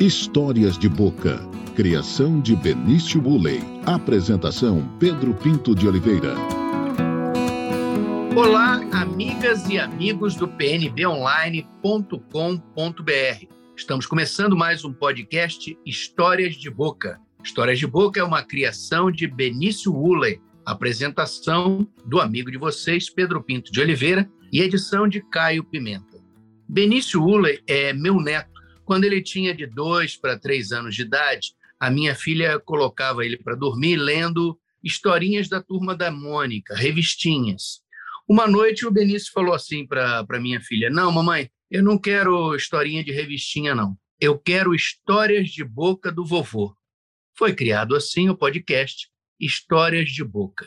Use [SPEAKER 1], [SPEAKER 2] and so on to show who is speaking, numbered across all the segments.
[SPEAKER 1] Histórias de Boca. Criação de Benício Buley. Apresentação Pedro Pinto de Oliveira.
[SPEAKER 2] Olá, amigas e amigos do pnbonline.com.br. Estamos começando mais um podcast Histórias de Boca. Histórias de Boca é uma criação de Benício Woolley, apresentação do amigo de vocês, Pedro Pinto de Oliveira, e edição de Caio Pimenta. Benício Woolley é meu neto quando ele tinha de dois para três anos de idade, a minha filha colocava ele para dormir lendo historinhas da turma da Mônica, revistinhas. Uma noite o Benício falou assim para minha filha: Não, mamãe, eu não quero historinha de revistinha, não. Eu quero histórias de boca do vovô. Foi criado assim o podcast Histórias de Boca.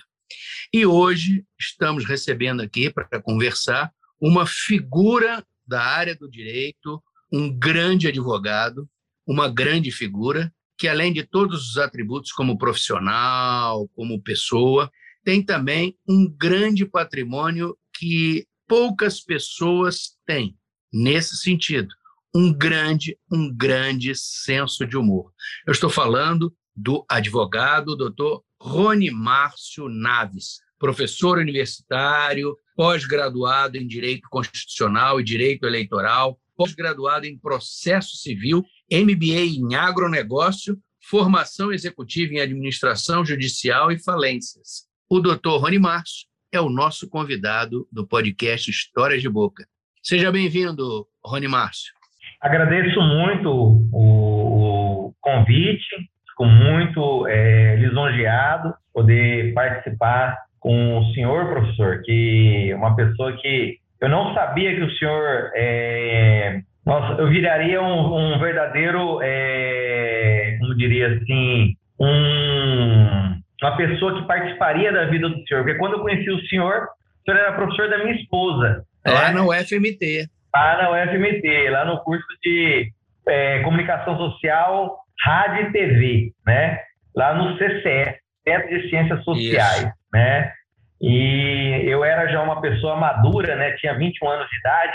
[SPEAKER 2] E hoje estamos recebendo aqui para conversar uma figura da área do direito, um grande advogado, uma grande figura, que além de todos os atributos como profissional, como pessoa, tem também um grande patrimônio que poucas pessoas têm nesse sentido, um grande, um grande senso de humor. Eu estou falando do advogado doutor Rony Márcio Naves, professor universitário, pós-graduado em Direito Constitucional e Direito Eleitoral, pós-graduado em processo civil, MBA em agronegócio, formação executiva em administração judicial e falências. O doutor Rony Márcio é o nosso convidado do podcast Histórias de Boca. Seja bem-vindo, Rony Márcio.
[SPEAKER 3] Agradeço muito o, convite, fico muito é, lisonjeado poder participar com o senhor professor, que é uma pessoa que eu não sabia que o senhor, é, nossa, eu viraria um, um verdadeiro, é, como diria assim, um, uma pessoa que participaria da vida do senhor. Porque quando eu conheci o senhor, o senhor era professor da minha esposa.
[SPEAKER 2] Lá né? no UFMT.
[SPEAKER 3] Lá na UFMT, lá no curso de é, Comunicação Social, Rádio e TV, né? Lá no CCE, Centro de Ciências Sociais, Isso. né? E eu era já uma pessoa madura, né? Tinha 21 anos de idade.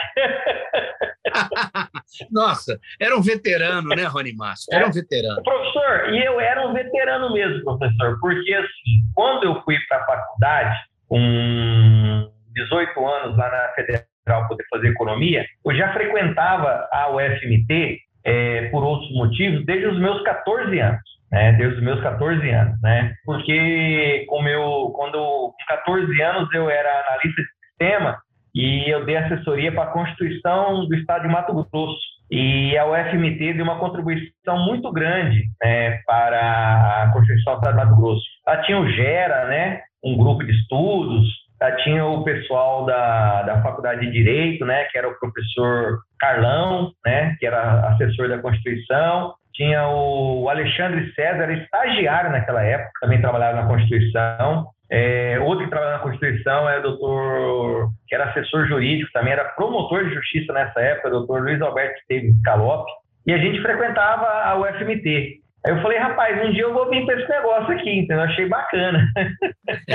[SPEAKER 2] Nossa, era um veterano, né, Rony Márcio? Era um é. veterano.
[SPEAKER 3] Professor, e eu era um veterano mesmo, professor, porque assim, quando eu fui para a faculdade, com 18 anos lá na Federal poder fazer economia, eu já frequentava a UFMT é, por outros motivos desde os meus 14 anos né, desde os meus 14 anos, né? Porque com meu, quando com 14 anos eu era analista de sistema e eu dei assessoria para a Constituição do Estado de Mato Grosso. E a UFMT deu uma contribuição muito grande né, para a Constituição do Estado de Mato Grosso. Lá tinha o GERA, né, um grupo de estudos, lá tinha o pessoal da, da Faculdade de Direito, né, que era o professor Carlão, né, que era assessor da Constituição, tinha o Alexandre César, estagiário naquela época, também trabalhava na Constituição. É, outro que trabalhava na Constituição é o doutor, que era assessor jurídico, também era promotor de justiça nessa época, doutor Luiz Alberto Esteves Calop. E a gente frequentava a UFMT. Aí eu falei, rapaz, um dia eu vou vir para esse negócio aqui, então eu achei bacana.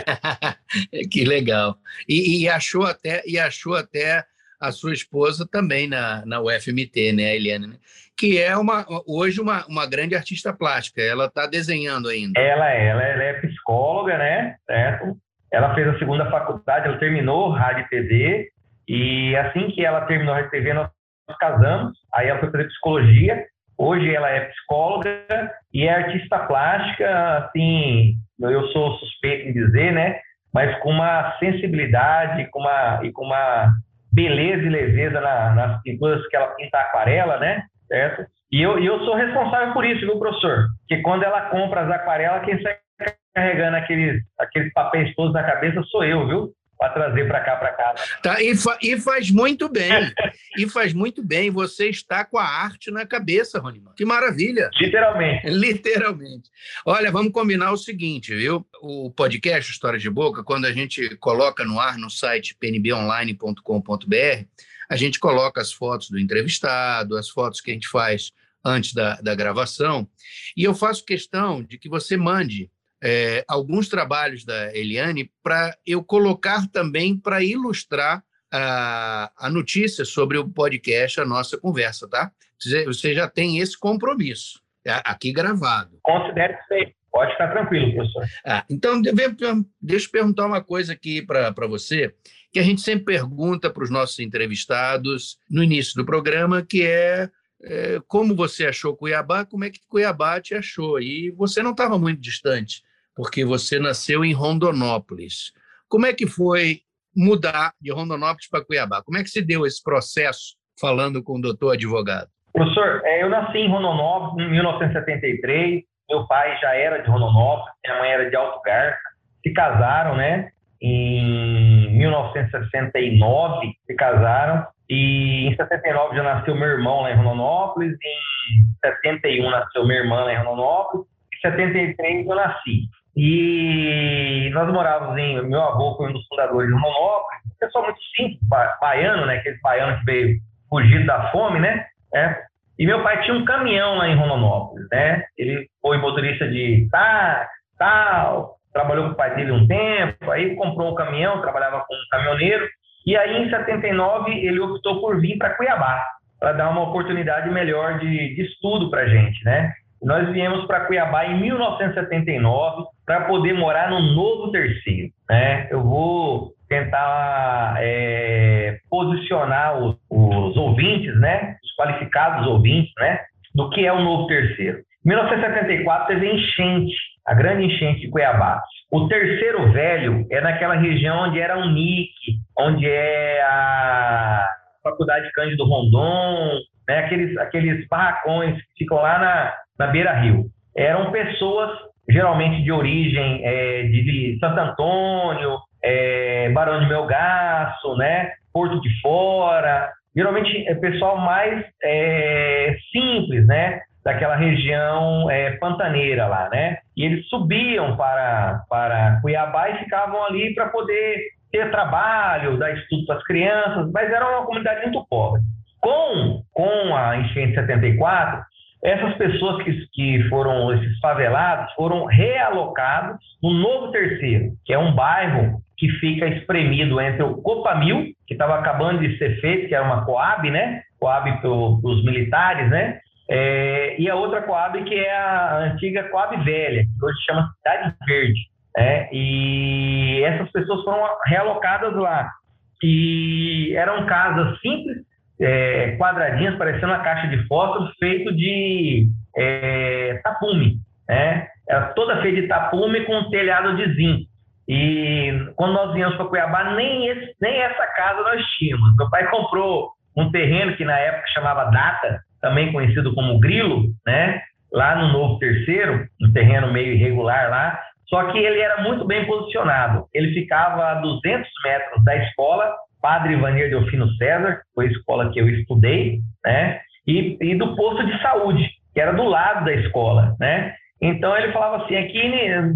[SPEAKER 2] que legal. E, e, achou até, e achou até a sua esposa também na, na UFMT, né, Eliane? Né? Que é uma, hoje uma, uma grande artista plástica. Ela está desenhando ainda.
[SPEAKER 3] Ela é, ela, ela é psicóloga, né? Certo? Ela fez a segunda faculdade, ela terminou rádio e TV, e assim que ela terminou rádio TV, nós casamos. Aí ela foi fazer psicologia. Hoje ela é psicóloga e é artista plástica, assim, eu sou suspeito em dizer, né? Mas com uma sensibilidade com uma, e com uma beleza e leveza na, nas pinturas que ela pinta aquarela, né? Certo? E eu, eu sou responsável por isso, viu, professor? Que quando ela compra as aquarelas, quem sai carregando aqueles, aqueles papéis todos na cabeça sou eu, viu? Para trazer para cá, para cá.
[SPEAKER 2] Tá, e, fa e, faz muito bem. e faz muito bem. Você está com a arte na cabeça, Ronimar. Que maravilha.
[SPEAKER 3] Literalmente.
[SPEAKER 2] Literalmente. Olha, vamos combinar o seguinte, viu? O podcast História de Boca, quando a gente coloca no ar no site pnbonline.com.br, a gente coloca as fotos do entrevistado, as fotos que a gente faz antes da, da gravação, e eu faço questão de que você mande é, alguns trabalhos da Eliane para eu colocar também para ilustrar a, a notícia sobre o podcast, a nossa conversa, tá? Você já tem esse compromisso, é, aqui gravado.
[SPEAKER 3] Considere feito. Pode ficar tranquilo, professor.
[SPEAKER 2] Ah, então, deixa eu perguntar uma coisa aqui para você, que a gente sempre pergunta para os nossos entrevistados no início do programa, que é, é, como você achou Cuiabá, como é que Cuiabá te achou? E você não estava muito distante, porque você nasceu em Rondonópolis. Como é que foi mudar de Rondonópolis para Cuiabá? Como é que se deu esse processo, falando com o doutor advogado?
[SPEAKER 3] Professor, é, eu nasci em Rondonópolis em 1973, meu pai já era de Rondonópolis, minha mãe era de Alto Garça, se casaram, né? Em 1969 se casaram e em 79 já nasceu meu irmão lá em Rondonópolis, em 71 nasceu minha irmã lá em Rondonópolis, em 73 eu nasci. E nós morávamos em. Meu avô foi um dos fundadores de Rondonópolis, um pessoal muito simples, baiano, né? Aquele baiano que veio fugido da fome, né? É, e meu pai tinha um caminhão lá em Rondonópolis, né? Ele foi motorista de táxi, tal, trabalhou com o pai dele um tempo, aí comprou um caminhão, trabalhava com um caminhoneiro, e aí em 79 ele optou por vir para Cuiabá, para dar uma oportunidade melhor de, de estudo para gente, né? Nós viemos para Cuiabá em 1979 para poder morar no novo terceiro, né? Eu vou tentar é, posicionar os, os, ouvintes, né, os qualificados ouvintes, né, do que é o novo terceiro. Em 1974 teve enchente, a grande enchente de Cuiabá. O terceiro velho é naquela região onde era o NIC, onde é a Faculdade Cândido Rondon, né, aqueles, aqueles barracões que ficam lá na, na beira-rio. Eram pessoas geralmente de origem é, de Santo Antônio, é, Barão de Melgaço, né? Porto de Fora, geralmente é pessoal mais é, simples, né? Daquela região é, pantaneira lá, né? E eles subiam para, para Cuiabá e ficavam ali para poder ter trabalho, dar estudo para as crianças, mas era uma comunidade muito pobre. Com, com a enchente de 74, essas pessoas que, que foram, esses favelados, foram realocados no Novo Terceiro, que é um bairro que fica espremido entre o Copamil, que estava acabando de ser feito, que era uma Coab, né? Coab para os militares, né? É, e a outra Coab, que é a antiga Coab Velha, que hoje chama Cidade Verde. Né? E essas pessoas foram realocadas lá. E eram casas simples, é, quadradinhas, parecendo uma caixa de fósforo, feito de é, tapume. Né? Era toda feita de tapume com um telhado de zinco. E quando nós viemos para Cuiabá, nem, esse, nem essa casa nós tínhamos. Meu pai comprou um terreno que na época chamava Data, também conhecido como Grilo, né? lá no Novo Terceiro, um terreno meio irregular lá, só que ele era muito bem posicionado. Ele ficava a 200 metros da escola Padre Ivanir Delfino César, foi a escola que eu estudei, né? E, e, do posto de saúde, que era do lado da escola, né? Então ele falava assim: aqui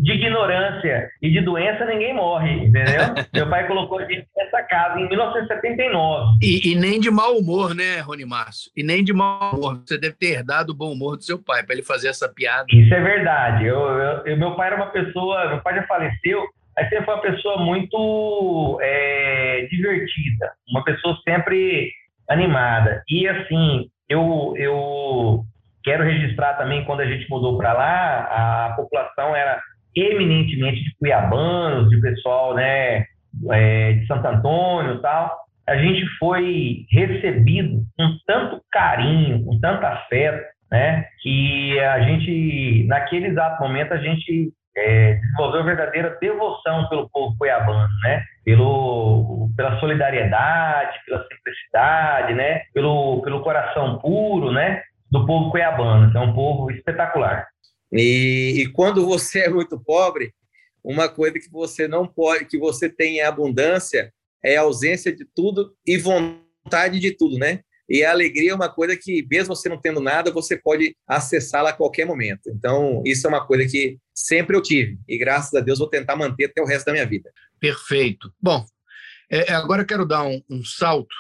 [SPEAKER 3] de ignorância e de doença ninguém morre, entendeu? Meu pai colocou a gente nessa casa em 1979.
[SPEAKER 2] E, e, nem de mau humor, né, Rony Márcio? E nem de mau humor. Você deve ter herdado o bom humor do seu pai para ele fazer essa piada.
[SPEAKER 3] Isso é verdade. Eu, eu, eu, meu pai era uma pessoa, meu pai já faleceu, Aí você foi uma pessoa muito é, divertida, uma pessoa sempre animada. E assim, eu, eu quero registrar também, quando a gente mudou para lá, a população era eminentemente de cuiabanos, de pessoal né, é, de Santo Antônio e tal. A gente foi recebido com tanto carinho, com tanto afeto, né, que a gente, naquele exato momento, a gente é, desenvolveu verdadeira devoção pelo povo cuiabano, né? Pelo, pela solidariedade, pela simplicidade, né? Pelo, pelo coração puro, né? Do povo cuiabano. Então, é um povo espetacular.
[SPEAKER 2] E, e quando você é muito pobre, uma coisa que você não pode, que você tem em abundância, é a ausência de tudo e vontade de tudo, né? E a alegria é uma coisa que, mesmo você não tendo nada, você pode acessá-la a qualquer momento. Então, isso é uma coisa que sempre eu tive. E graças a Deus vou tentar manter até o resto da minha vida. Perfeito. Bom, é, é agora quero dar um, um, salto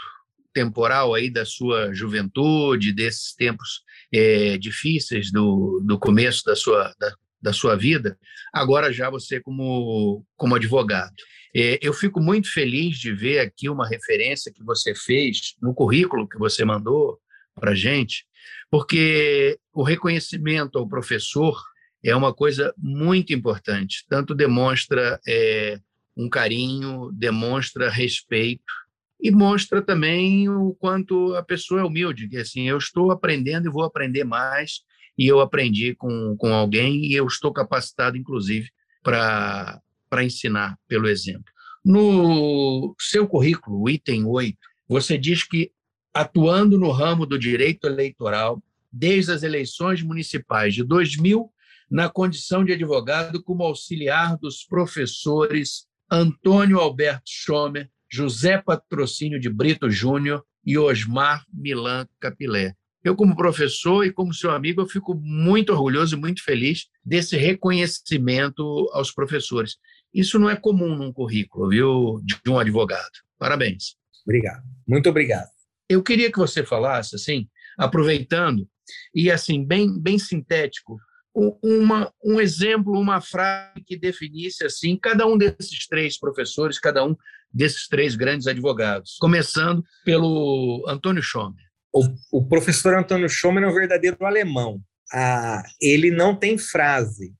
[SPEAKER 2] temporal aí da sua juventude, desses tempos é, difíceis do, do começo da sua, da, da sua vida, agora já você como, como advogado. É, eu fico muito feliz de ver aqui uma referência que você fez no currículo que você mandou para a gente, porque o reconhecimento ao professor é uma coisa muito importante. Tanto demonstra é, um carinho, demonstra respeito e mostra também o quanto a pessoa é humilde, que assim, eu estou aprendendo e vou aprender mais, e eu aprendi com, com alguém e eu estou capacitado, inclusive, para ensinar pelo exemplo. No seu currículo, item 8, você diz que atuando no ramo do direito eleitoral desde as eleições municipais de 2000, na condição de advogado como auxiliar dos professores Antônio Alberto Schomer, José Patrocínio de Brito Júnior e Osmar Milan Capilé. Eu, como professor e como seu amigo, eu fico muito orgulhoso e muito feliz desse reconhecimento aos professores. Isso não é comum num currículo, viu, de um advogado. Parabéns.
[SPEAKER 3] Obrigado. Muito obrigado.
[SPEAKER 2] Eu queria que você falasse, assim, aproveitando, e assim, bem, bem sintético, uma, um exemplo, uma frase que definisse assim cada um desses três professores, cada um desses três grandes advogados, começando pelo Antônio Schomer.
[SPEAKER 3] O, o professor Antônio Schomer é um verdadeiro alemão. Ah, ele não tem frase,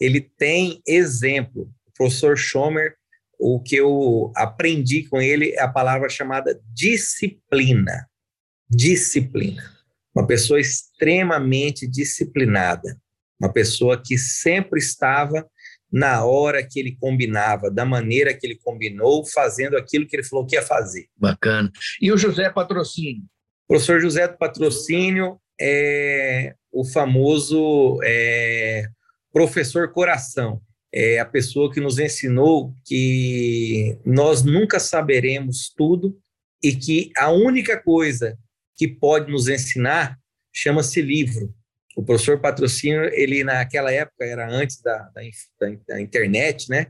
[SPEAKER 3] ele tem exemplo. Professor Schomer, o que eu aprendi com ele é a palavra chamada disciplina. Disciplina. Uma pessoa extremamente disciplinada. Uma pessoa que sempre estava na hora que ele combinava, da maneira que ele combinou, fazendo aquilo que ele falou que ia fazer.
[SPEAKER 2] Bacana. E o José Patrocínio?
[SPEAKER 3] O professor José Patrocínio é o famoso é, professor coração. É a pessoa que nos ensinou que nós nunca saberemos tudo e que a única coisa que pode nos ensinar chama-se livro. O professor Patrocínio, ele naquela época era antes da, da, da internet, né?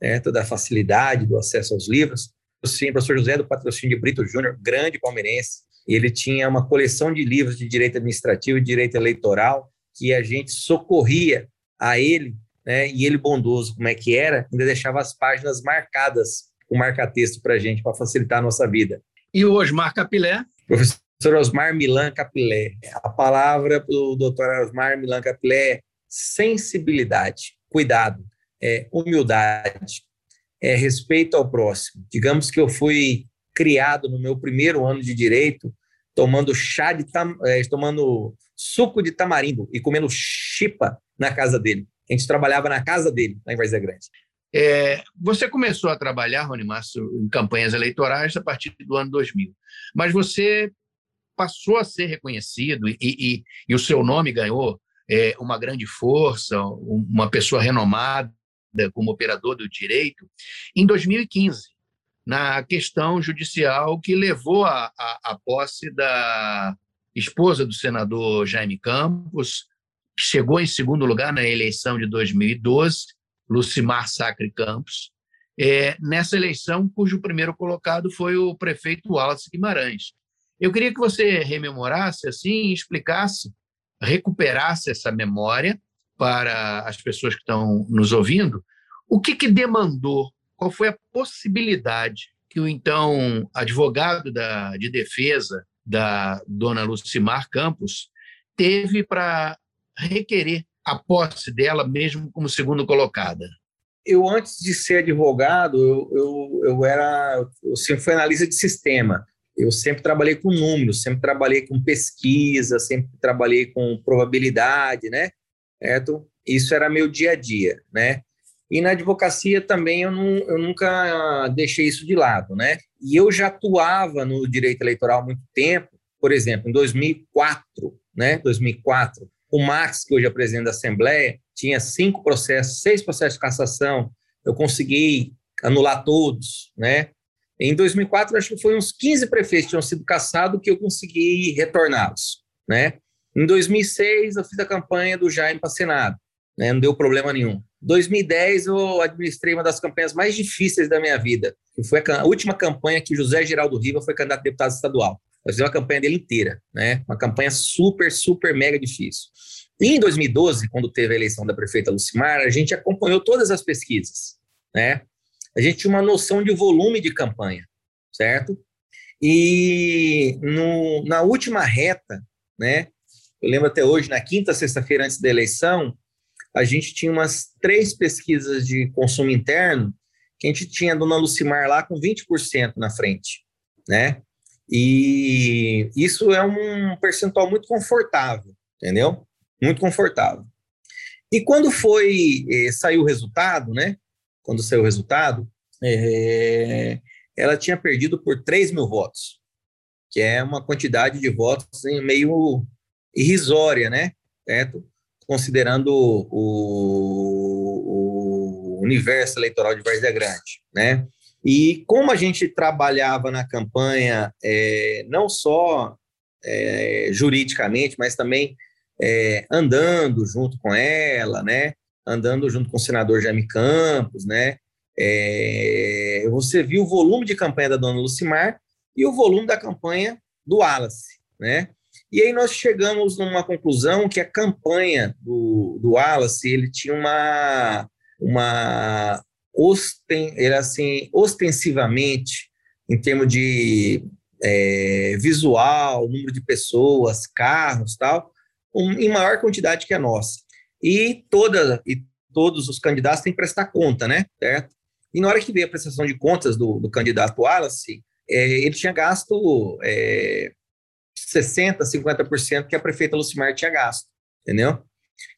[SPEAKER 3] É, toda a facilidade do acesso aos livros. Sim, o professor José do Patrocínio de Brito Júnior, grande palmeirense, ele tinha uma coleção de livros de direito administrativo e direito eleitoral que a gente socorria a ele, né? E ele bondoso, como é que era, ainda deixava as páginas marcadas com marca-texto para a gente, para facilitar a nossa vida.
[SPEAKER 2] E o Osmar Capilé?
[SPEAKER 3] Professor Osmar Milan Capilé. A palavra para o doutor Osmar Milan Capilé é sensibilidade, cuidado, é humildade, é respeito ao próximo. Digamos que eu fui criado no meu primeiro ano de direito, tomando chá de tam, é, tomando suco de tamarindo e comendo chipa na casa dele. A gente trabalhava na casa dele, lá em Várzea Grande.
[SPEAKER 2] É, você começou a trabalhar, Rony Márcio, em campanhas eleitorais a partir do ano 2000, mas você passou a ser reconhecido e, e, e o seu nome ganhou é, uma grande força, uma pessoa renomada como operador do direito, em 2015 na questão judicial que levou à posse da esposa do senador Jaime Campos, chegou em segundo lugar na eleição de 2012, Lucimar Sacre Campos, é, nessa eleição cujo primeiro colocado foi o prefeito Wallace Guimarães. Eu queria que você rememorasse assim, explicasse, recuperasse essa memória para as pessoas que estão nos ouvindo, o que, que demandou qual foi a possibilidade que o então advogado da, de defesa da dona Lucimar Campos teve para requerer a posse dela, mesmo como segundo colocada?
[SPEAKER 3] Eu, antes de ser advogado, eu, eu, eu era, eu sempre fui analista de sistema. Eu sempre trabalhei com números, sempre trabalhei com pesquisa, sempre trabalhei com probabilidade, né? Certo? Isso era meu dia a dia, né? E na advocacia também eu, não, eu nunca deixei isso de lado, né? E eu já atuava no direito eleitoral há muito tempo, por exemplo, em 2004, né? 2004, o Max, que hoje é presidente da Assembleia, tinha cinco processos, seis processos de cassação, eu consegui anular todos, né? Em 2004, acho que foi uns 15 prefeitos que tinham sido cassados que eu consegui retorná-los, né? Em 2006, eu fiz a campanha do Jaime para Senado, né? Não deu problema nenhum. 2010 eu administrei uma das campanhas mais difíceis da minha vida, que foi a última campanha que José Geraldo Riva foi candidato a deputado estadual. Fiz uma campanha dele inteira, né? Uma campanha super, super mega difícil. E em 2012, quando teve a eleição da prefeita Lucimar, a gente acompanhou todas as pesquisas, né? A gente tinha uma noção de volume de campanha, certo? E no, na última reta, né? Eu lembro até hoje, na quinta sexta-feira antes da eleição, a gente tinha umas três pesquisas de consumo interno que a gente tinha a dona Lucimar lá com 20% na frente, né? E isso é um percentual muito confortável, entendeu? Muito confortável. E quando foi, eh, saiu o resultado, né? Quando saiu o resultado, eh, ela tinha perdido por 3 mil votos, que é uma quantidade de votos meio irrisória, né? Certo? Considerando o, o universo eleitoral de Várzea Grande, né? E como a gente trabalhava na campanha, é, não só é, juridicamente, mas também é, andando junto com ela, né? Andando junto com o senador Jaime Campos, né? É, você viu o volume de campanha da dona Lucimar e o volume da campanha do Wallace, né? E aí nós chegamos numa conclusão que a campanha do, do Wallace, ele tinha uma, uma osten, ele assim, ostensivamente, em termos de é, visual, número de pessoas, carros, tal, um, em maior quantidade que a nossa. E toda e todos os candidatos têm que prestar conta, né? Certo? E na hora que veio a prestação de contas do, do candidato Wallace, é, ele tinha gasto é, 60%, 50% que a prefeita Lucimar tinha gasto, entendeu?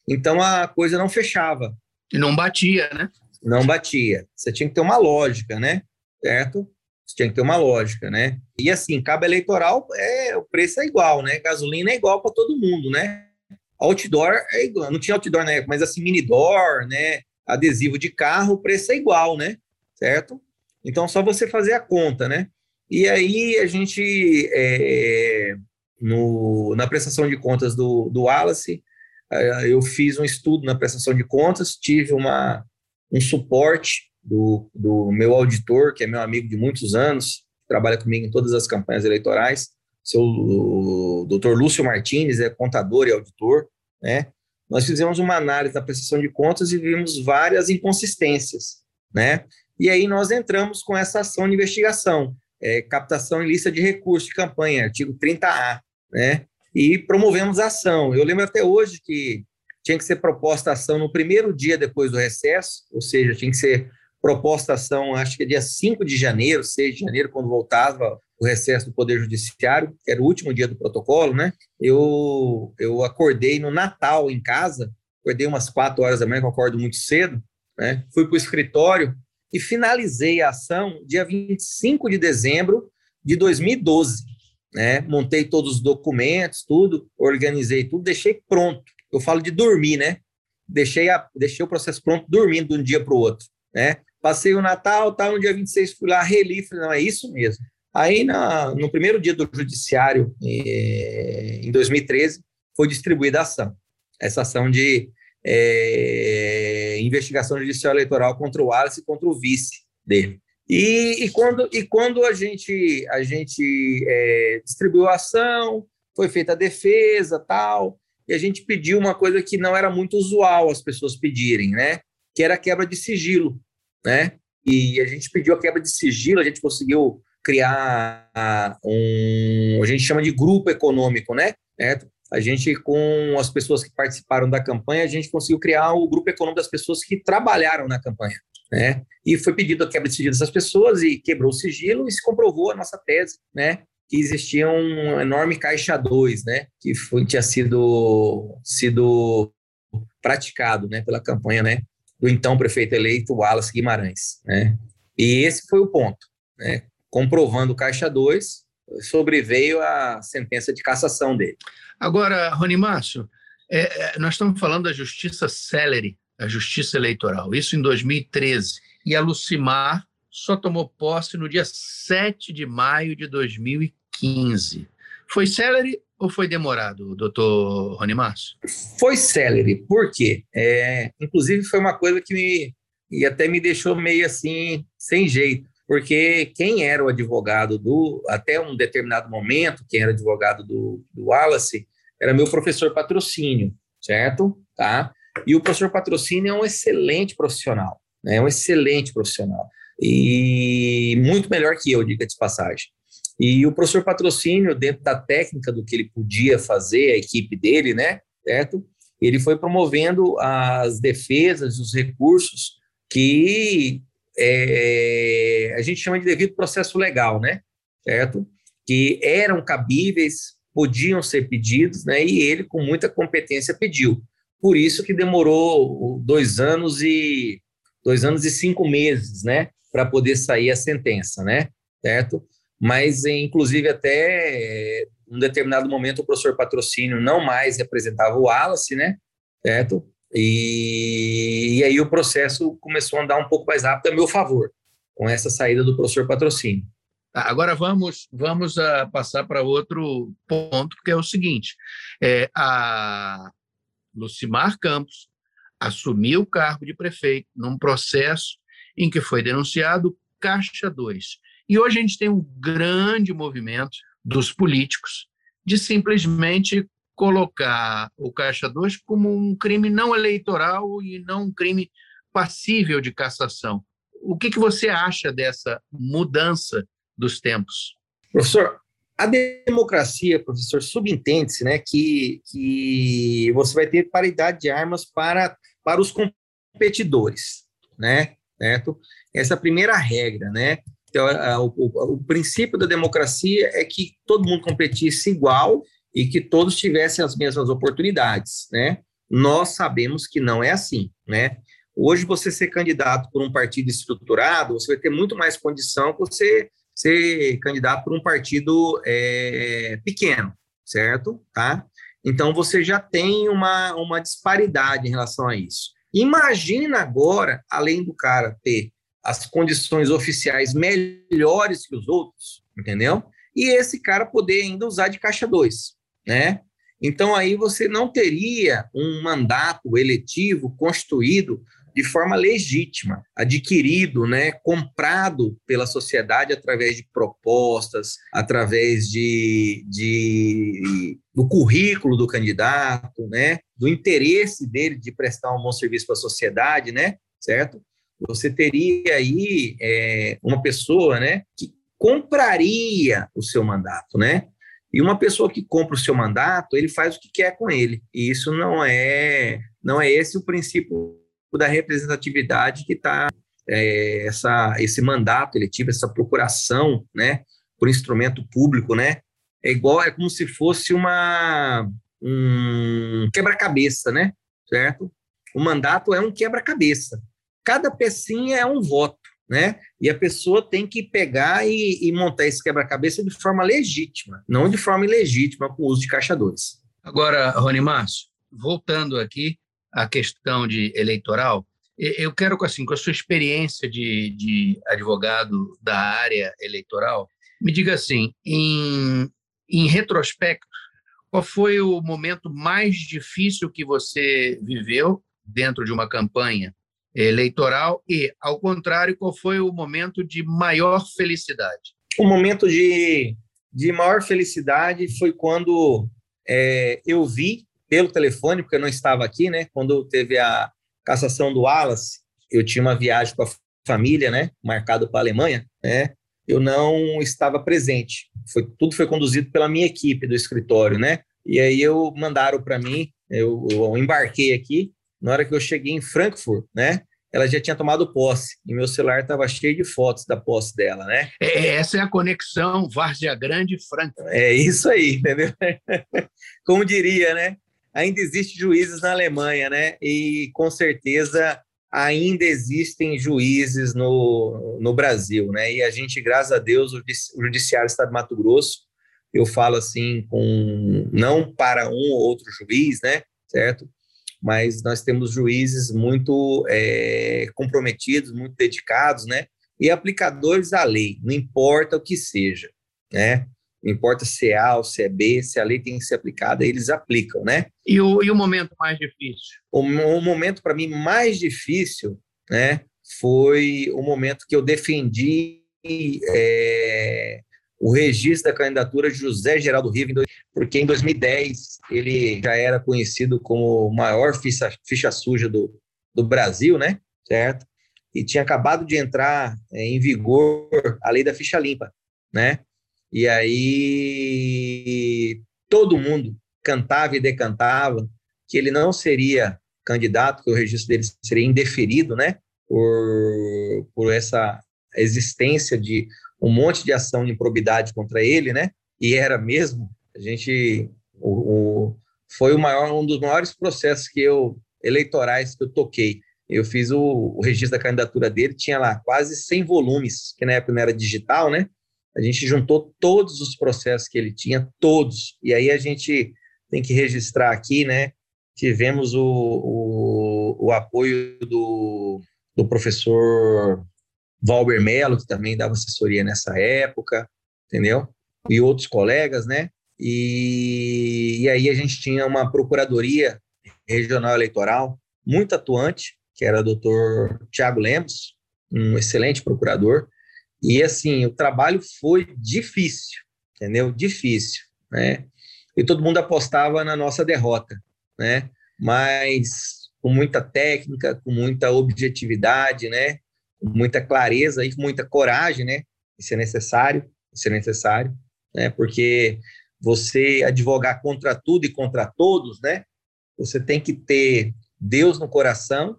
[SPEAKER 3] Então a coisa não fechava.
[SPEAKER 2] E não batia, né?
[SPEAKER 3] Não batia. Você tinha que ter uma lógica, né? Certo? Você tinha que ter uma lógica, né? E assim, cabo eleitoral, é, o preço é igual, né? Gasolina é igual para todo mundo, né? Outdoor é igual, não tinha outdoor na época, mas assim, mini door, né? Adesivo de carro, o preço é igual, né? certo? Então, só você fazer a conta, né? E aí, a gente, é, no, na prestação de contas do, do Wallace, é, eu fiz um estudo na prestação de contas, tive uma, um suporte do, do meu auditor, que é meu amigo de muitos anos, trabalha comigo em todas as campanhas eleitorais, seu doutor Lúcio Martins, é contador e auditor, né? Nós fizemos uma análise da prestação de contas e vimos várias inconsistências, né? E aí nós entramos com essa ação de investigação, é, captação ilícita de recursos de campanha, artigo 30A, né? E promovemos a ação. Eu lembro até hoje que tinha que ser proposta ação no primeiro dia depois do recesso, ou seja, tinha que ser proposta ação, acho que é dia 5 de janeiro, 6 de janeiro, quando voltava o recesso do Poder Judiciário, que era o último dia do protocolo, né? Eu, eu acordei no Natal em casa, acordei umas 4 horas da manhã, que eu acordo muito cedo, né? Fui para o escritório, e finalizei a ação dia 25 de dezembro de 2012. Né? Montei todos os documentos, tudo, organizei tudo, deixei pronto. Eu falo de dormir, né? Deixei, a, deixei o processo pronto dormindo de um dia para o outro. Né? Passei o Natal, tá, no dia 26 fui lá, reli, falei, não, é isso mesmo. Aí, na, no primeiro dia do judiciário, eh, em 2013, foi distribuída a ação. Essa ação de é, investigação judicial eleitoral contra o Wallace e contra o vice dele. E, e quando, e quando a gente, a gente é, distribuiu a ação, foi feita a defesa, tal, e a gente pediu uma coisa que não era muito usual as pessoas pedirem, né? Que era a quebra de sigilo, né? E a gente pediu a quebra de sigilo, a gente conseguiu criar um, a gente chama de grupo econômico, né? a gente, com as pessoas que participaram da campanha, a gente conseguiu criar o grupo econômico das pessoas que trabalharam na campanha. Né? E foi pedido a quebra de sigilo dessas pessoas e quebrou o sigilo e se comprovou a nossa tese, né? Que existia um enorme caixa 2, né? Que foi, tinha sido, sido praticado, né? Pela campanha, né? Do então prefeito eleito Wallace Guimarães, né? E esse foi o ponto, né? Comprovando o caixa 2, sobreveio a sentença de cassação dele.
[SPEAKER 2] Agora, Rony Márcio, é, é, nós estamos falando da justiça célere, a justiça eleitoral, isso em 2013. E a Lucimar só tomou posse no dia 7 de maio de 2015. Foi célere ou foi demorado, doutor Rony Márcio?
[SPEAKER 3] Foi célere, por quê? É, inclusive, foi uma coisa que me, e até me deixou meio assim, sem jeito porque quem era o advogado do, até um determinado momento, quem era advogado do, do Wallace, era meu professor patrocínio, certo? Tá? E o professor Patrocínio é um excelente profissional, né? É um excelente profissional. E muito melhor que eu, diga de passagem. E o professor Patrocínio, dentro da técnica do que ele podia fazer, a equipe dele, né? Certo? Ele foi promovendo as defesas, os recursos que é, a gente chama de devido processo legal, né? Certo? Que eram cabíveis, podiam ser pedidos, né? E ele, com muita competência, pediu. Por isso que demorou dois anos e dois anos e cinco meses, né? Para poder sair a sentença, né? Certo? Mas, inclusive, até um determinado momento, o professor Patrocínio não mais representava o Wallace, né? Certo? E, e, aí o processo começou a andar um pouco mais rápido a meu favor, com essa saída do professor patrocínio.
[SPEAKER 2] Tá, agora vamos vamos uh, passar para outro ponto, que é o seguinte: é, a Lucimar Campos assumiu o cargo de prefeito num processo em que foi denunciado Caixa 2. E hoje a gente tem um grande movimento dos políticos de simplesmente colocar o Caixa 2 como um crime não eleitoral e não um crime passível de cassação. O que, que você acha dessa mudança dos tempos?
[SPEAKER 3] Professor, a democracia, professor, subentende-se né, que, que você vai ter paridade de armas para, para os competidores, né? Certo? Essa é a primeira regra, né? Então, o, o, o princípio da democracia é que todo mundo competisse igual e que todos tivessem as mesmas oportunidades, né? Nós sabemos que não é assim, né? Hoje, você ser candidato por um partido estruturado, você vai ter muito mais condição que você ser candidato por um partido é, pequeno, certo? Tá? Então, você já tem uma, uma disparidade em relação a isso. Imagina agora, além do cara ter as condições oficiais melhores que os outros, entendeu? E esse cara poder ainda usar de caixa 2 né? Então aí você não teria um mandato eletivo constituído de forma legítima, adquirido, né, comprado pela sociedade através de propostas, através de, de do currículo do candidato, né, do interesse dele de prestar um bom serviço para a sociedade, né, certo? Você teria aí é, uma pessoa, né, que compraria o seu mandato, né? E uma pessoa que compra o seu mandato, ele faz o que quer com ele. E isso não é, não é esse o princípio da representatividade que está é, essa, esse mandato eletivo, essa procuração, né, por instrumento público, né, é igual, é como se fosse uma um quebra-cabeça, né, certo? O mandato é um quebra-cabeça. Cada pecinha é um voto né? E a pessoa tem que pegar e, e montar esse quebra-cabeça de forma legítima, não de forma ilegítima com o uso de caixadores.
[SPEAKER 2] Agora, Rony Márcio, voltando aqui à questão de eleitoral, eu quero, assim, com a sua experiência de, de advogado da área eleitoral, me diga assim, em, em retrospecto, qual foi o momento mais difícil que você viveu dentro de uma campanha eleitoral e, ao contrário, qual foi o momento de maior felicidade?
[SPEAKER 3] O momento de, de maior felicidade foi quando é, eu vi pelo telefone, porque eu não estava aqui, né? Quando teve a cassação do Wallace, eu tinha uma viagem com a família, né? Marcado para a Alemanha, né? Eu não estava presente. Foi, tudo foi conduzido pela minha equipe do escritório, né? E aí eu mandaram para mim, eu, eu embarquei aqui na hora que eu cheguei em Frankfurt, né? Ela já tinha tomado posse e meu celular estava cheio de fotos da posse dela, né?
[SPEAKER 2] É, é essa é a conexão Várzea Grande e Frankfurt.
[SPEAKER 3] É isso aí, entendeu? Como diria, né? Ainda existem juízes na Alemanha, né? E com certeza ainda existem juízes no, no Brasil, né? E a gente, graças a Deus, o Judiciário do Estado de Mato Grosso, eu falo assim, com não para um ou outro juiz, né? Certo? mas nós temos juízes muito é, comprometidos, muito dedicados, né? E aplicadores da lei, não importa o que seja, né? Não importa se é A ou se é B, se a lei tem que ser aplicada, eles aplicam, né?
[SPEAKER 2] E o, e o momento mais difícil?
[SPEAKER 3] O, o momento, para mim, mais difícil, né? Foi o momento que eu defendi é, o registro da candidatura de José Geraldo Riva, porque em 2010 ele já era conhecido como o maior ficha, ficha suja do, do Brasil, né? Certo? E tinha acabado de entrar é, em vigor a lei da ficha limpa, né? E aí todo mundo cantava e decantava que ele não seria candidato, que o registro dele seria indeferido, né? Por, por essa existência de um monte de ação de improbidade contra ele, né? E era mesmo. A gente o, o, foi o maior, um dos maiores processos que eu eleitorais que eu toquei. Eu fiz o, o, registro da candidatura dele, tinha lá quase 100 volumes, que na época não era digital, né? A gente juntou todos os processos que ele tinha, todos. E aí a gente tem que registrar aqui, né? Tivemos o, o, o apoio do, do professor Valber Melo, que também dava assessoria nessa época, entendeu? E outros colegas, né? E, e aí a gente tinha uma procuradoria regional eleitoral muito atuante, que era o doutor Tiago Lemos, um excelente procurador. E assim, o trabalho foi difícil, entendeu? Difícil, né? E todo mundo apostava na nossa derrota, né? Mas com muita técnica, com muita objetividade, né? com muita clareza e com muita coragem, né? Isso é necessário, isso é necessário, né? Porque você advogar contra tudo e contra todos, né? Você tem que ter Deus no coração,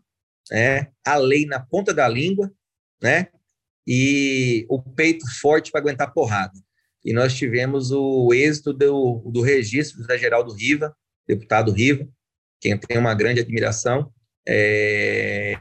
[SPEAKER 3] né? A lei na ponta da língua, né? E o peito forte para aguentar porrada. E nós tivemos o êxito do, do registro da Geraldo Riva, deputado Riva, quem tem uma grande admiração, é,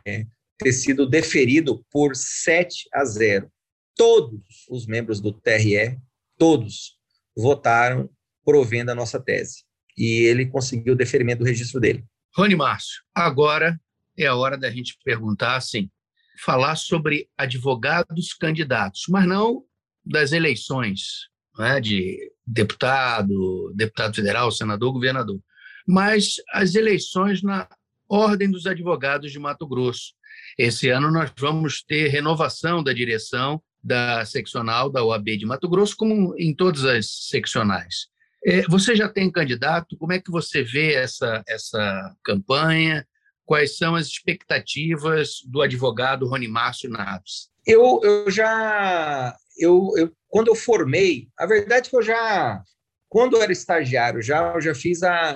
[SPEAKER 3] ter sido deferido por 7 a 0. Todos os membros do TRE, todos, votaram provendo a nossa tese. E ele conseguiu o deferimento do registro dele.
[SPEAKER 2] Rony Márcio, agora é a hora da gente perguntar assim, falar sobre advogados candidatos, mas não das eleições, é, de deputado, deputado federal, senador, governador, mas as eleições na Ordem dos Advogados de Mato Grosso. Esse ano nós vamos ter renovação da direção da seccional da OAB de Mato Grosso, como em todas as seccionais. É, você já tem candidato? Como é que você vê essa, essa campanha? Quais são as expectativas do advogado Rony Márcio Naves?
[SPEAKER 3] Eu, eu já, eu, eu, quando eu formei, a verdade é que eu já, quando eu era estagiário, já, eu já fiz a,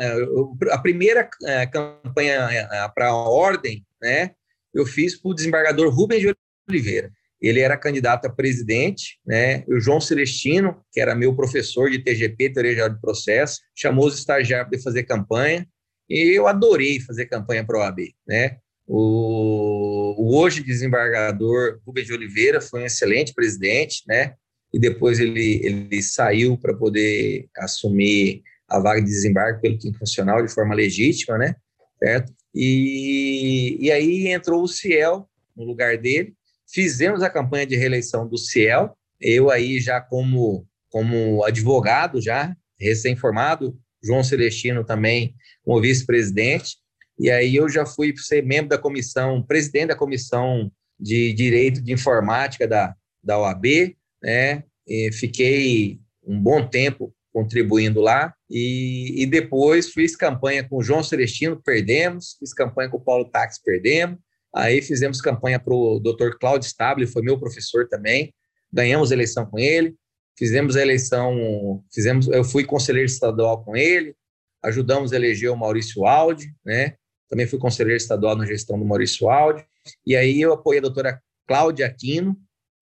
[SPEAKER 3] a primeira é, campanha é, para a ordem, né? eu fiz para o desembargador Rubens de Oliveira. Ele era candidato a presidente, né? O João Celestino, que era meu professor de TGP, Teoria de Processo, chamou os estagiários para fazer campanha, e eu adorei fazer campanha para o OAB, né? O, o, hoje desembargador Rubens de Oliveira foi um excelente presidente, né? E depois ele, ele saiu para poder assumir a vaga de desembarque pelo quinto funcional de forma legítima, né? Certo? E, e aí entrou o Ciel no lugar dele. Fizemos a campanha de reeleição do Ciel, eu aí já como, como advogado, já recém-formado, João Celestino também como vice-presidente, e aí eu já fui ser membro da comissão, presidente da comissão de Direito de Informática da, da OAB, né? E fiquei um bom tempo contribuindo lá. E, e, depois fiz campanha com o João Celestino, perdemos. Fiz campanha com o Paulo Tax, perdemos. Aí fizemos campanha para o Dr. Cláudio Stable, foi meu professor também. Ganhamos eleição com ele. Fizemos a eleição, fizemos, eu fui conselheiro estadual com ele. Ajudamos a eleger o Maurício Aldi, né? Também fui conselheiro estadual na gestão do Maurício Aldi. E aí eu apoiei a doutora Cláudia Aquino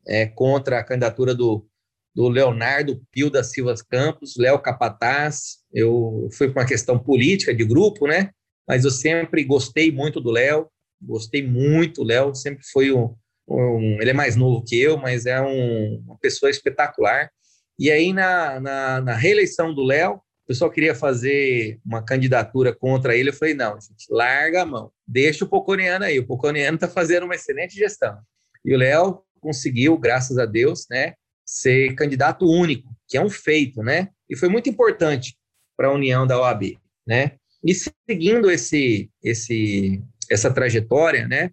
[SPEAKER 3] é, contra a candidatura do do Leonardo Pio da Silva Campos, Léo Capataz. Eu fui por uma questão política de grupo, né? Mas eu sempre gostei muito do Léo, gostei muito. O Léo sempre foi um, um, Ele é mais novo que eu, mas é um, uma pessoa espetacular. E aí, na, na, na reeleição do Léo, o pessoal queria fazer uma candidatura contra ele. Eu falei: não, gente, larga a mão, deixa o Poconiano aí. O Poconiano está fazendo uma excelente gestão. E o Léo conseguiu, graças a Deus, né? ser candidato único, que é um feito, né? E foi muito importante para a união da OAB, né? E seguindo esse, esse, essa trajetória, né?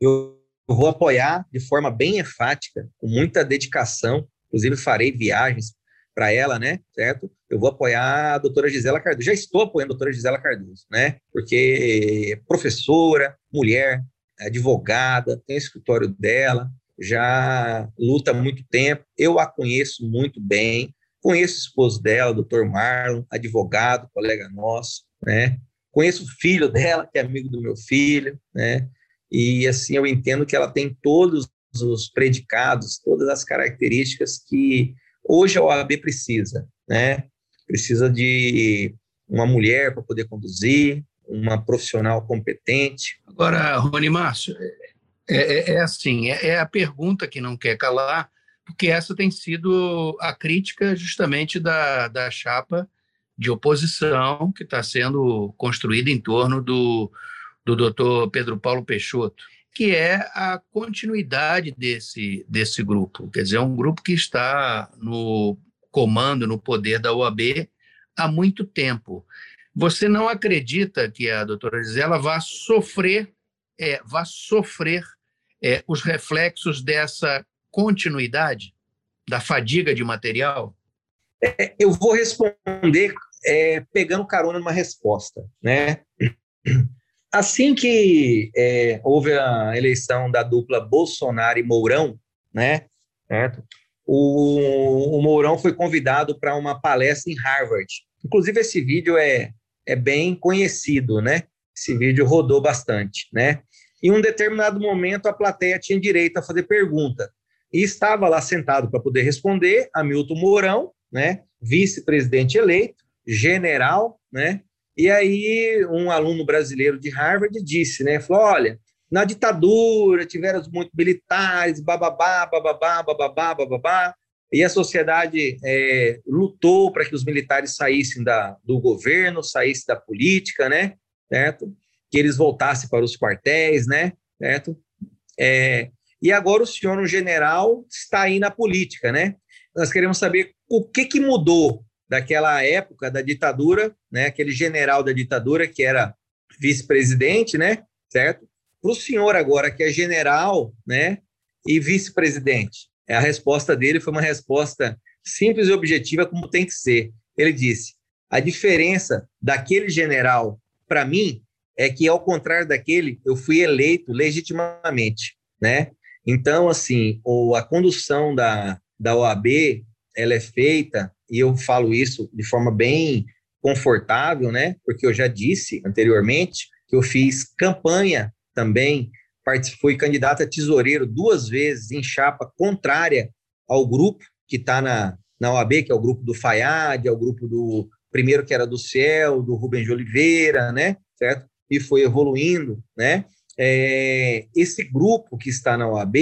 [SPEAKER 3] Eu vou apoiar de forma bem enfática, com muita dedicação, inclusive farei viagens para ela, né, certo? Eu vou apoiar a doutora Gisela Cardoso, já estou apoiando a doutora Gisela Cardoso, né, porque é professora, mulher, advogada, tem o escritório dela, já luta há muito tempo, eu a conheço muito bem, conheço o esposo dela, o doutor Marlon, advogado, colega nosso, né, conheço o filho dela, que é amigo do meu filho, né, e assim eu entendo que ela tem todos os predicados, todas as características que hoje a OAB precisa, né? Precisa de uma mulher para poder conduzir, uma profissional competente.
[SPEAKER 2] Agora, Rony Márcio, é, é, é assim, é, é, a pergunta que não quer calar, porque essa tem sido a crítica justamente da, da chapa de oposição que está sendo construída em torno do, do doutor Pedro Paulo Peixoto que é a continuidade desse, desse grupo. Quer dizer, é um grupo que está no comando, no poder da OAB há muito tempo. Você não acredita que a doutora Gisela vá sofrer, é, vá sofrer é, os reflexos dessa continuidade, da fadiga de material?
[SPEAKER 3] É, eu vou responder é, pegando carona numa resposta, né? Assim que é, houve a eleição da dupla Bolsonaro e Mourão, né, certo? O, o Mourão foi convidado para uma palestra em Harvard. Inclusive, esse vídeo é, é bem conhecido, né? Esse vídeo rodou bastante, né? Em um determinado momento, a plateia tinha direito a fazer pergunta. E estava lá sentado para poder responder Hamilton Mourão, né? Vice-presidente eleito, general, né? E aí um aluno brasileiro de Harvard disse, né, falou, olha, na ditadura tiveram muitos militares, bababá, bababá, bababá, bababá, e a sociedade é, lutou para que os militares saíssem da, do governo, saíssem da política, né, certo? Que eles voltassem para os quartéis, né, certo? É, e agora o senhor, um general, está aí na política, né? Nós queremos saber o que, que mudou daquela época da ditadura, né, aquele general da ditadura que era vice-presidente, né, certo? Para o senhor agora que é general, né, e vice-presidente. A resposta dele foi uma resposta simples e objetiva, como tem que ser. Ele disse: a diferença daquele general para mim é que, ao contrário daquele, eu fui eleito legitimamente, né? Então, assim, a condução da, da OAB, ela é feita e eu falo isso de forma bem confortável, né? Porque eu já disse anteriormente que eu fiz campanha também, fui candidato a tesoureiro duas vezes em chapa contrária ao grupo que está na, na OAB, que é o grupo do Fayad, é o grupo do primeiro que era do Ciel, do Rubens de Oliveira, né? Certo? E foi evoluindo, né? É, esse grupo que está na OAB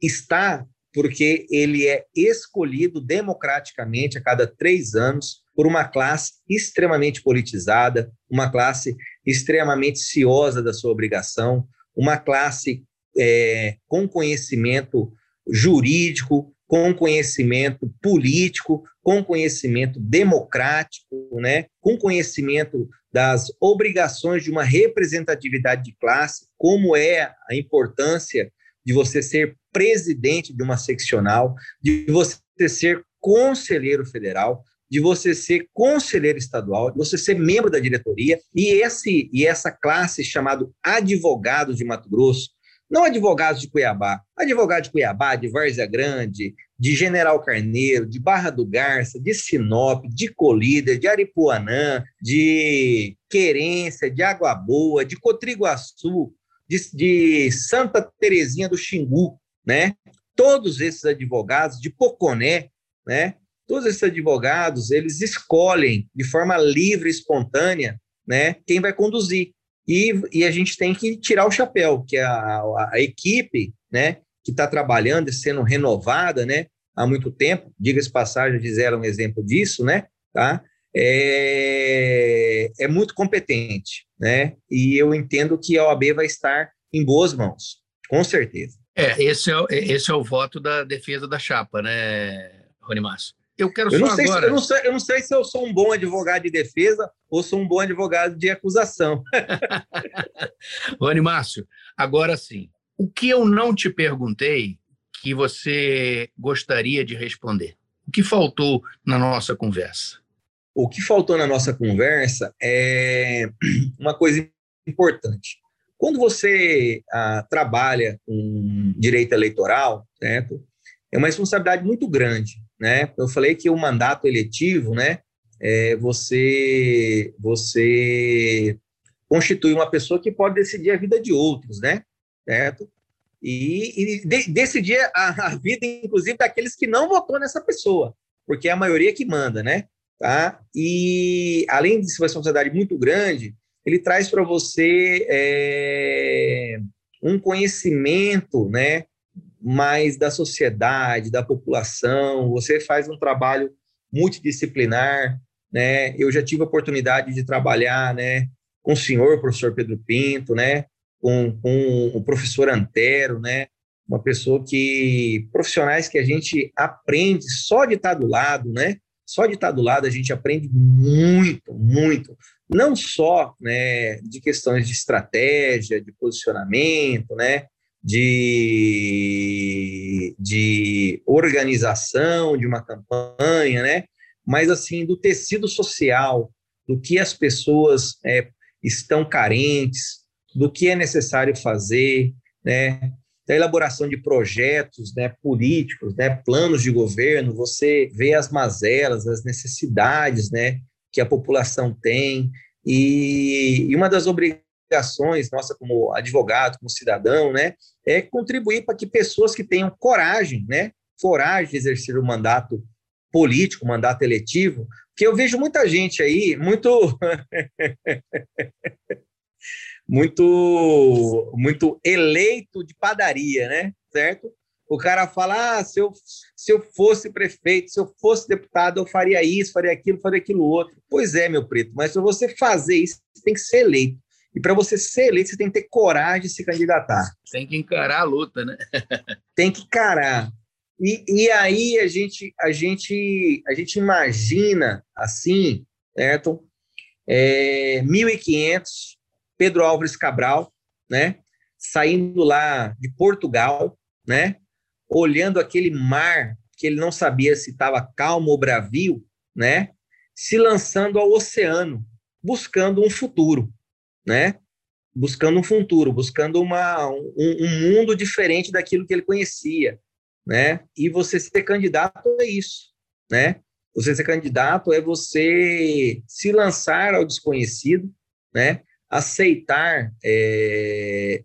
[SPEAKER 3] está porque ele é escolhido democraticamente a cada três anos por uma classe extremamente politizada, uma classe extremamente ciosa da sua obrigação, uma classe é, com conhecimento jurídico, com conhecimento político, com conhecimento democrático, né, com conhecimento das obrigações de uma representatividade de classe, como é a importância de você ser presidente de uma seccional, de você ser conselheiro federal, de você ser conselheiro estadual, de você ser membro da diretoria, e, esse, e essa classe chamado advogados de Mato Grosso, não advogados de Cuiabá, advogado de Cuiabá, de Várzea Grande, de General Carneiro, de Barra do Garça, de Sinop, de Colíder, de Aripuanã, de Querência, de Água Boa, de Cotriguaçu, de, de Santa Terezinha do Xingu, né? Todos esses advogados de Poconé, né? Todos esses advogados, eles escolhem de forma livre, espontânea, né? Quem vai conduzir. E, e a gente tem que tirar o chapéu, que a, a, a equipe, né? Que está trabalhando e sendo renovada, né? Há muito tempo, diga-se passagem, fizeram um exemplo disso, né? Tá? É, é muito competente, né? E eu entendo que a OAB vai estar em boas mãos, com certeza.
[SPEAKER 2] É, esse é, esse é o voto da defesa da chapa, né, Rony Márcio?
[SPEAKER 3] Eu quero eu não sei agora... Se, eu, não sei, eu não sei se eu sou um bom advogado de defesa ou sou um bom advogado de acusação.
[SPEAKER 2] Rony Márcio, agora sim, o que eu não te perguntei, que você gostaria de responder? O que faltou na nossa conversa?
[SPEAKER 3] O que faltou na nossa conversa é uma coisa importante. Quando você ah, trabalha com direito eleitoral, certo? É uma responsabilidade muito grande, né? Eu falei que o mandato eletivo, né? É você, você constitui uma pessoa que pode decidir a vida de outros, né? Certo? E, e de, decidir a, a, vida, inclusive, daqueles que não votou nessa pessoa, porque é a maioria que manda, né? Tá? E além de ser uma sociedade muito grande, ele traz para você é, um conhecimento, né? Mais da sociedade, da população. Você faz um trabalho multidisciplinar, né? Eu já tive a oportunidade de trabalhar, né? Com o senhor, professor Pedro Pinto, né? com, com o professor Antero, né? Uma pessoa que profissionais que a gente aprende só de estar do lado, né? Só de estar do lado a gente aprende muito, muito. Não só, né, de questões de estratégia, de posicionamento, né? De, de organização de uma campanha, né? Mas assim do tecido social, do que as pessoas é, estão carentes, do que é necessário fazer, né? Da elaboração de projetos né, políticos, né, planos de governo, você vê as mazelas, as necessidades né, que a população tem, e, e uma das obrigações nossa como advogado, como cidadão, né, é contribuir para que pessoas que tenham coragem, né, coragem de exercer o mandato político, mandato eletivo, porque eu vejo muita gente aí, muito muito muito eleito de padaria, né? Certo? O cara fala: ah, se eu, se eu fosse prefeito, se eu fosse deputado, eu faria isso, faria aquilo, faria aquilo outro. Pois é, meu preto, mas para você fazer isso, você tem que ser eleito. E para você ser eleito, você tem que ter coragem de se candidatar.
[SPEAKER 2] Tem que encarar a luta, né?
[SPEAKER 3] tem que encarar. E, e aí a gente, a gente, a gente imagina assim, certo? É, 1.500 Pedro Álvares Cabral, né? Saindo lá de Portugal, né? Olhando aquele mar que ele não sabia se estava calmo ou bravio, né? Se lançando ao oceano, buscando um futuro, né? Buscando um futuro, buscando uma, um, um mundo diferente daquilo que ele conhecia, né? E você ser candidato é isso, né? Você ser candidato é você se lançar ao desconhecido, né? Aceitar é,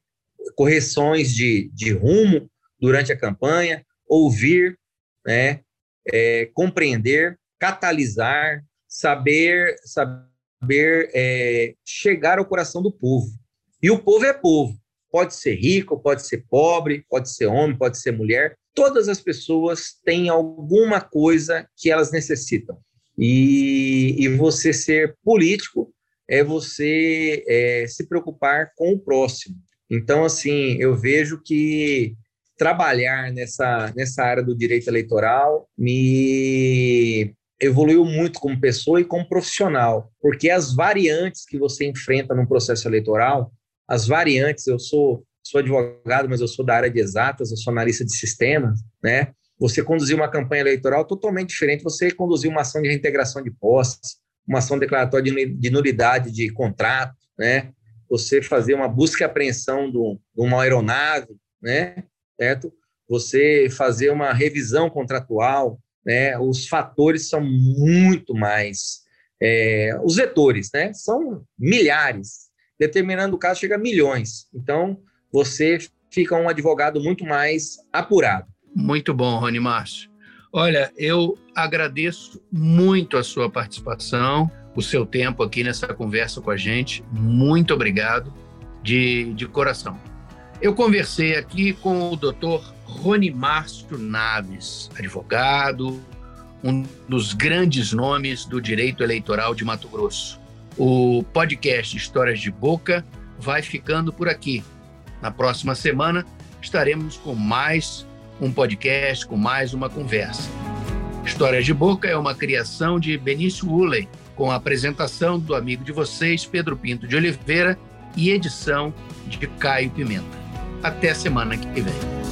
[SPEAKER 3] correções de, de rumo durante a campanha, ouvir, né, é, compreender, catalisar, saber, saber é, chegar ao coração do povo. E o povo é povo. Pode ser rico, pode ser pobre, pode ser homem, pode ser mulher. Todas as pessoas têm alguma coisa que elas necessitam. E, e você ser político é você é, se preocupar com o próximo. Então, assim, eu vejo que trabalhar nessa, nessa área do direito eleitoral me evoluiu muito como pessoa e como profissional, porque as variantes que você enfrenta num processo eleitoral, as variantes, eu sou, sou advogado, mas eu sou da área de exatas, eu sou analista de sistemas, né? Você conduzir uma campanha eleitoral totalmente diferente, você conduzir uma ação de reintegração de posses, uma ação declaratória de nulidade de contrato, né? Você fazer uma busca e apreensão de uma aeronave, né? Certo? Você fazer uma revisão contratual, né? Os fatores são muito mais, é, os vetores, né? São milhares, determinando o caso chega a milhões. Então você fica um advogado muito mais apurado.
[SPEAKER 2] Muito bom, Rony Márcio. Olha, eu agradeço muito a sua participação, o seu tempo aqui nessa conversa com a gente. Muito obrigado, de, de coração. Eu conversei aqui com o doutor Rony Márcio Naves, advogado, um dos grandes nomes do direito eleitoral de Mato Grosso. O podcast Histórias de Boca vai ficando por aqui. Na próxima semana estaremos com mais um podcast com mais uma conversa. Histórias de Boca é uma criação de Benício Uley, com a apresentação do amigo de vocês, Pedro Pinto de Oliveira, e edição de Caio Pimenta. Até semana que vem.